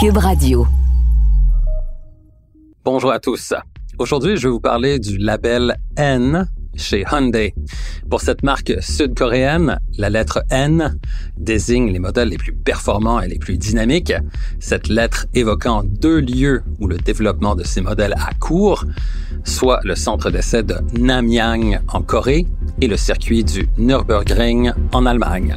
Cube Radio. Bonjour à tous. Aujourd'hui, je vais vous parler du label N chez Hyundai. Pour cette marque sud-coréenne, la lettre N désigne les modèles les plus performants et les plus dynamiques, cette lettre évoquant deux lieux où le développement de ces modèles a cours, soit le centre d'essai de Namyang en Corée et le circuit du Nürburgring en Allemagne.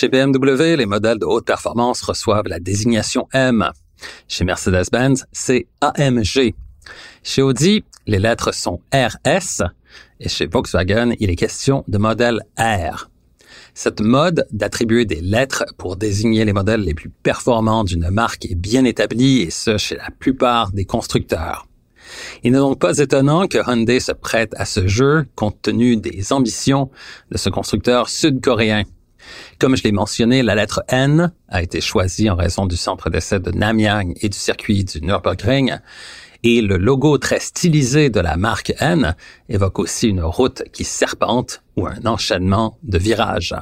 Chez BMW, les modèles de haute performance reçoivent la désignation M. Chez Mercedes-Benz, c'est AMG. Chez Audi, les lettres sont RS et chez Volkswagen, il est question de modèle R. Cette mode d'attribuer des lettres pour désigner les modèles les plus performants d'une marque est bien établie et ce chez la plupart des constructeurs. Il n'est donc pas étonnant que Hyundai se prête à ce jeu compte tenu des ambitions de ce constructeur sud-coréen. Comme je l'ai mentionné, la lettre N a été choisie en raison du centre d'essai de Namyang et du circuit du Nürburgring. Et le logo très stylisé de la marque N évoque aussi une route qui serpente ou un enchaînement de virages.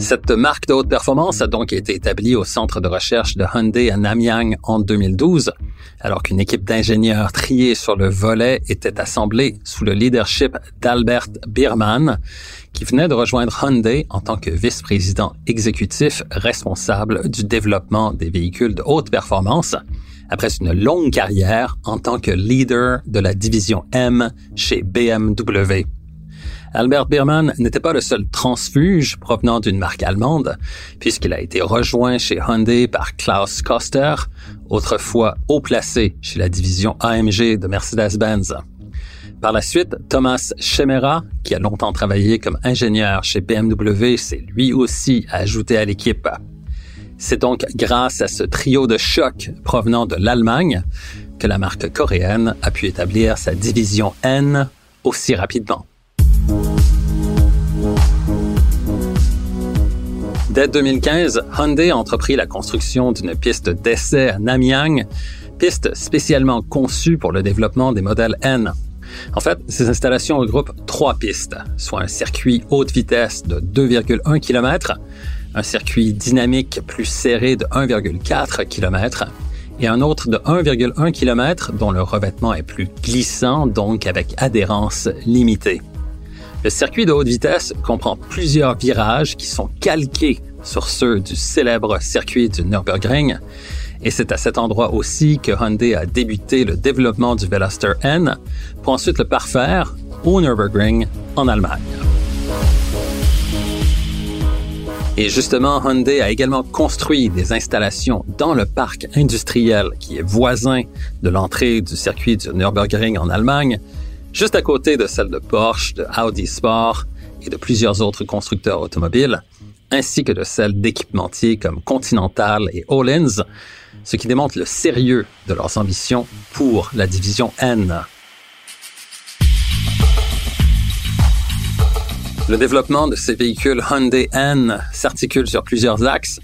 Cette marque de haute performance a donc été établie au centre de recherche de Hyundai à Namyang en 2012, alors qu'une équipe d'ingénieurs triés sur le volet était assemblée sous le leadership d'Albert Biermann, qui venait de rejoindre Hyundai en tant que vice-président exécutif responsable du développement des véhicules de haute performance, après une longue carrière en tant que leader de la division M chez BMW. Albert Biermann n'était pas le seul transfuge provenant d'une marque allemande, puisqu'il a été rejoint chez Hyundai par Klaus Koster, autrefois haut placé chez la division AMG de Mercedes-Benz. Par la suite, Thomas Schemera, qui a longtemps travaillé comme ingénieur chez BMW, s'est lui aussi ajouté à l'équipe. C'est donc grâce à ce trio de choc provenant de l'Allemagne que la marque coréenne a pu établir sa division N aussi rapidement. Dès 2015, Hyundai a entrepris la construction d'une piste d'essai à Namyang, piste spécialement conçue pour le développement des modèles N. En fait, ces installations regroupent trois pistes, soit un circuit haute vitesse de 2,1 km, un circuit dynamique plus serré de 1,4 km et un autre de 1,1 km dont le revêtement est plus glissant, donc avec adhérence limitée. Le circuit de haute vitesse comprend plusieurs virages qui sont calqués sur ceux du célèbre circuit du Nürburgring. Et c'est à cet endroit aussi que Hyundai a débuté le développement du Veloster N pour ensuite le parfaire au Nürburgring en Allemagne. Et justement, Hyundai a également construit des installations dans le parc industriel qui est voisin de l'entrée du circuit du Nürburgring en Allemagne juste à côté de celle de Porsche, de Audi Sport et de plusieurs autres constructeurs automobiles, ainsi que de celles d'équipementiers comme Continental et Olins, ce qui démontre le sérieux de leurs ambitions pour la division N. Le développement de ces véhicules Hyundai N s'articule sur plusieurs axes,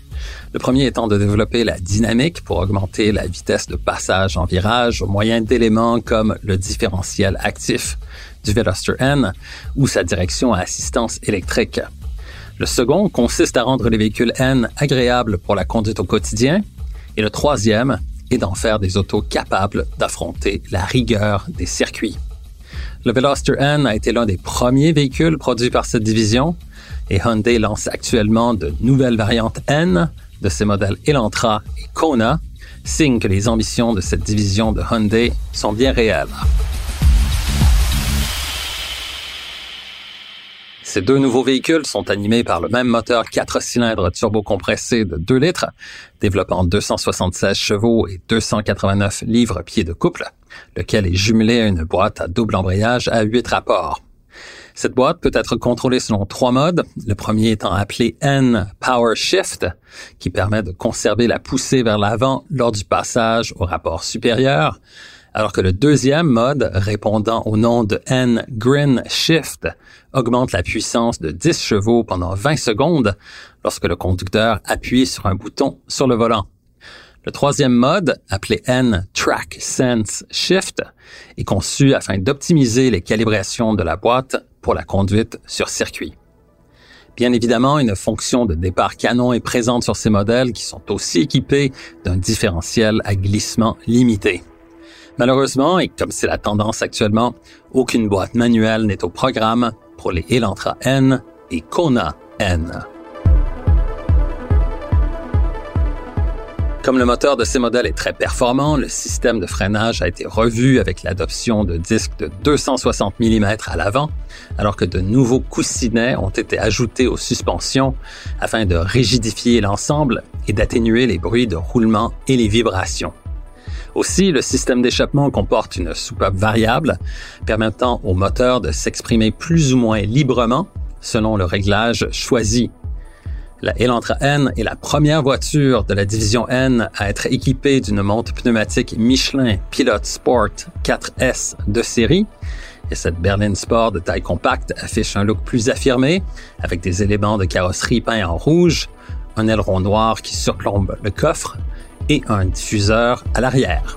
le premier étant de développer la dynamique pour augmenter la vitesse de passage en virage au moyen d'éléments comme le différentiel actif du Veloster N ou sa direction à assistance électrique. Le second consiste à rendre les véhicules N agréables pour la conduite au quotidien. Et le troisième est d'en faire des autos capables d'affronter la rigueur des circuits. Le Veloster N a été l'un des premiers véhicules produits par cette division et Hyundai lance actuellement de nouvelles variantes N de ces modèles Elantra et Kona, signe que les ambitions de cette division de Hyundai sont bien réelles. Ces deux nouveaux véhicules sont animés par le même moteur 4 cylindres turbocompressé de 2 litres, développant 276 chevaux et 289 livres-pieds de couple, lequel est jumelé à une boîte à double embrayage à 8 rapports. Cette boîte peut être contrôlée selon trois modes. Le premier étant appelé N Power Shift, qui permet de conserver la poussée vers l'avant lors du passage au rapport supérieur, alors que le deuxième mode, répondant au nom de N Grin Shift, augmente la puissance de 10 chevaux pendant 20 secondes lorsque le conducteur appuie sur un bouton sur le volant. Le troisième mode, appelé N-Track Sense Shift, est conçu afin d'optimiser les calibrations de la boîte pour la conduite sur circuit. Bien évidemment, une fonction de départ canon est présente sur ces modèles qui sont aussi équipés d'un différentiel à glissement limité. Malheureusement, et comme c'est la tendance actuellement, aucune boîte manuelle n'est au programme pour les Elantra N et Kona N. Comme le moteur de ces modèles est très performant, le système de freinage a été revu avec l'adoption de disques de 260 mm à l'avant, alors que de nouveaux coussinets ont été ajoutés aux suspensions afin de rigidifier l'ensemble et d'atténuer les bruits de roulement et les vibrations. Aussi, le système d'échappement comporte une soupape variable permettant au moteur de s'exprimer plus ou moins librement selon le réglage choisi la Elantra N est la première voiture de la division N à être équipée d'une montre pneumatique Michelin Pilot Sport 4S de série. Et cette berline sport de taille compacte affiche un look plus affirmé, avec des éléments de carrosserie peints en rouge, un aileron noir qui surplombe le coffre et un diffuseur à l'arrière.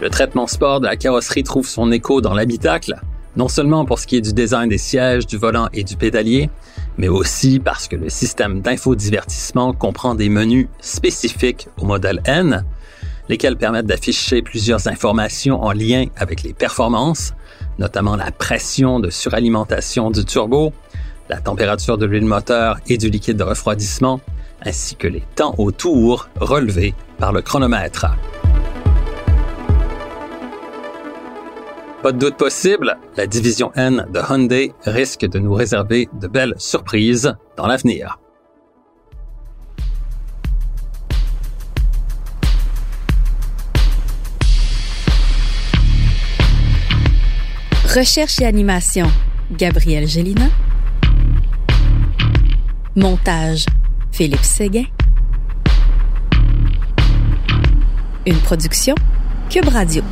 Le traitement sport de la carrosserie trouve son écho dans l'habitacle, non seulement pour ce qui est du design des sièges, du volant et du pédalier, mais aussi parce que le système d'infodivertissement comprend des menus spécifiques au modèle N, lesquels permettent d'afficher plusieurs informations en lien avec les performances, notamment la pression de suralimentation du turbo, la température de l'huile moteur et du liquide de refroidissement, ainsi que les temps autour relevés par le chronomètre. Pas de doute possible, la division N de Hyundai risque de nous réserver de belles surprises dans l'avenir. Recherche et animation, Gabriel Gélina. Montage, Philippe Séguin. Une production, Cube Radio.